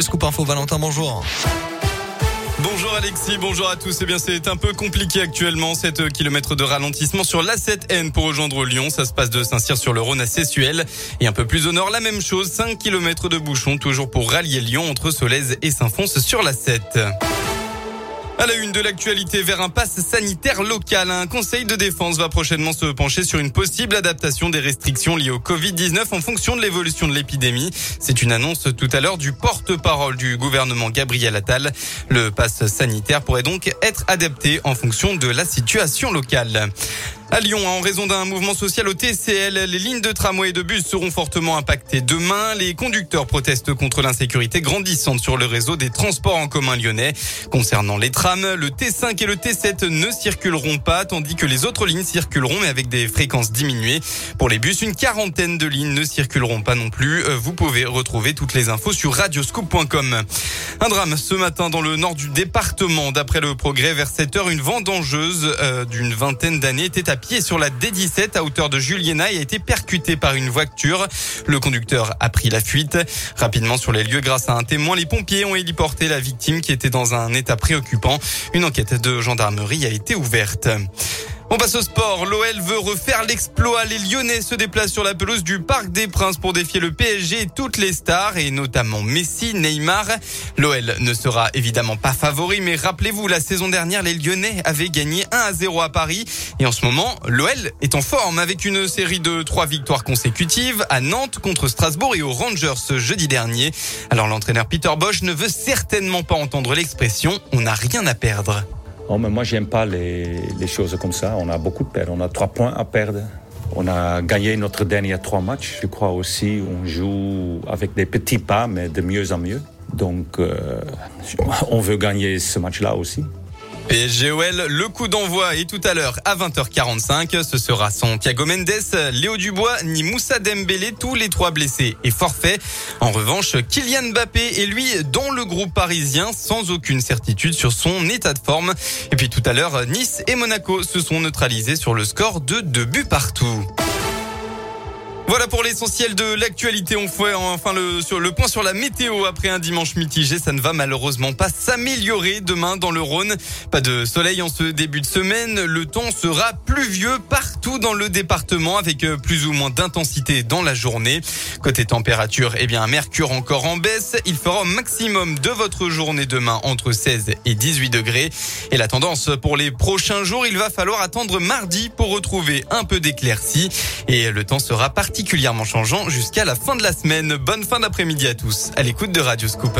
Scoop Info Valentin, bonjour. Bonjour Alexis, bonjour à tous. Eh bien, c'est un peu compliqué actuellement. 7 km de ralentissement sur l'A7N pour rejoindre Lyon. Ça se passe de Saint-Cyr sur le Rhône à Sessuel. Et un peu plus au nord, la même chose. 5 km de bouchon, toujours pour rallier Lyon entre Solèze et Saint-Fons sur la 7. À la une de l'actualité vers un pass sanitaire local, un conseil de défense va prochainement se pencher sur une possible adaptation des restrictions liées au Covid-19 en fonction de l'évolution de l'épidémie. C'est une annonce tout à l'heure du porte-parole du gouvernement Gabriel Attal. Le pass sanitaire pourrait donc être adapté en fonction de la situation locale. À Lyon, en raison d'un mouvement social au TCL, les lignes de tramway et de bus seront fortement impactées. Demain, les conducteurs protestent contre l'insécurité grandissante sur le réseau des transports en commun lyonnais. Concernant les trams, le T5 et le T7 ne circuleront pas, tandis que les autres lignes circuleront, mais avec des fréquences diminuées. Pour les bus, une quarantaine de lignes ne circuleront pas non plus. Euh, vous pouvez retrouver toutes les infos sur radioscoop.com. Un drame ce matin dans le nord du département. D'après le progrès, vers 7 heures, une vendangeuse euh, d'une vingtaine d'années était à pied sur la D17 à hauteur de Juliena a été percutée par une voiture. Le conducteur a pris la fuite. Rapidement sur les lieux, grâce à un témoin, les pompiers ont héliporté la victime qui était dans un état préoccupant. Une enquête de gendarmerie a été ouverte. On passe au sport. L'OL veut refaire l'exploit. Les Lyonnais se déplacent sur la pelouse du Parc des Princes pour défier le PSG et toutes les stars, et notamment Messi, Neymar. L'OL ne sera évidemment pas favori, mais rappelez-vous, la saison dernière, les Lyonnais avaient gagné 1 à 0 à Paris. Et en ce moment, l'OL est en forme avec une série de trois victoires consécutives à Nantes contre Strasbourg et aux Rangers ce jeudi dernier. Alors l'entraîneur Peter Bosch ne veut certainement pas entendre l'expression on n'a rien à perdre. Oh, mais moi, j'aime pas les, les, choses comme ça. On a beaucoup de perdre. On a trois points à perdre. On a gagné notre dernier trois matchs. Je crois aussi on joue avec des petits pas, mais de mieux en mieux. Donc, euh, on veut gagner ce match-là aussi. PSGOL, le coup d'envoi est tout à l'heure à 20h45. Ce sera Santiago Mendes, Léo Dubois, ni Moussa Dembélé, tous les trois blessés et forfaits. En revanche, Kylian Mbappé est lui dans le groupe parisien sans aucune certitude sur son état de forme. Et puis tout à l'heure, Nice et Monaco se sont neutralisés sur le score de deux buts partout. Voilà pour l'essentiel de l'actualité. On fait enfin le, sur le point sur la météo après un dimanche mitigé. Ça ne va malheureusement pas s'améliorer demain dans le Rhône. Pas de soleil en ce début de semaine. Le temps sera pluvieux partout dans le département avec euh, plus ou moins d'intensité dans la journée. Côté température, eh bien, mercure encore en baisse. Il fera au maximum de votre journée demain entre 16 et 18 degrés. Et la tendance pour les prochains jours, il va falloir attendre mardi pour retrouver un peu d'éclaircie. Et le temps sera particulièrement changeant jusqu'à la fin de la semaine. Bonne fin d'après-midi à tous à l'écoute de Radio Scoop.